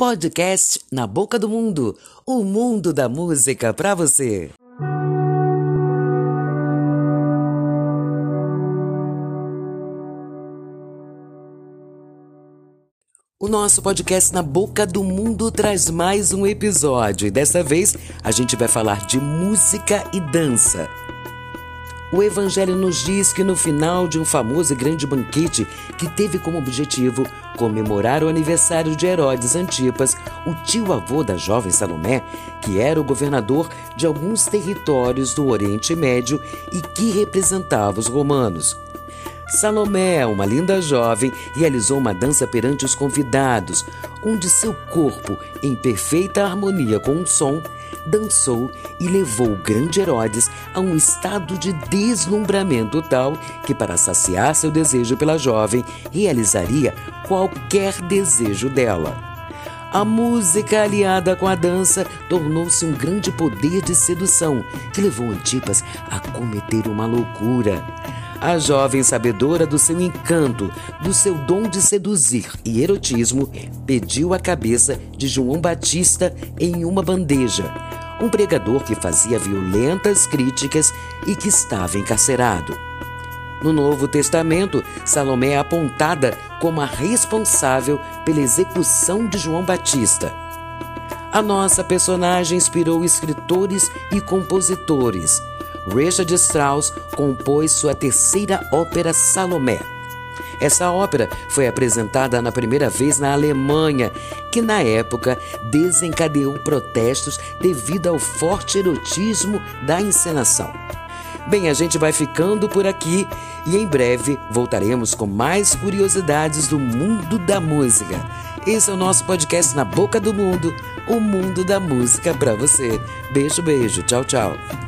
Podcast Na Boca do Mundo o mundo da música para você. O nosso podcast Na Boca do Mundo traz mais um episódio e dessa vez a gente vai falar de música e dança. O Evangelho nos diz que no final de um famoso e grande banquete que teve como objetivo comemorar o aniversário de Herodes Antipas, o tio-avô da jovem Salomé, que era o governador de alguns territórios do Oriente Médio e que representava os romanos. Salomé, uma linda jovem, realizou uma dança perante os convidados, onde seu corpo, em perfeita harmonia com o som, dançou e levou o grande Herodes a um estado de deslumbramento tal que, para saciar seu desejo pela jovem, realizaria qualquer desejo dela. A música aliada com a dança tornou-se um grande poder de sedução que levou Antipas a cometer uma loucura. A jovem sabedora do seu encanto, do seu dom de seduzir e erotismo, pediu a cabeça de João Batista em uma bandeja, um pregador que fazia violentas críticas e que estava encarcerado. No Novo Testamento, Salomé é apontada como a responsável pela execução de João Batista. A nossa personagem inspirou escritores e compositores Richard Strauss compôs sua terceira ópera Salomé. Essa ópera foi apresentada na primeira vez na Alemanha, que na época desencadeou protestos devido ao forte erotismo da encenação. Bem, a gente vai ficando por aqui e em breve voltaremos com mais curiosidades do mundo da música. Esse é o nosso podcast Na Boca do Mundo, o mundo da música para você. Beijo, beijo. Tchau, tchau.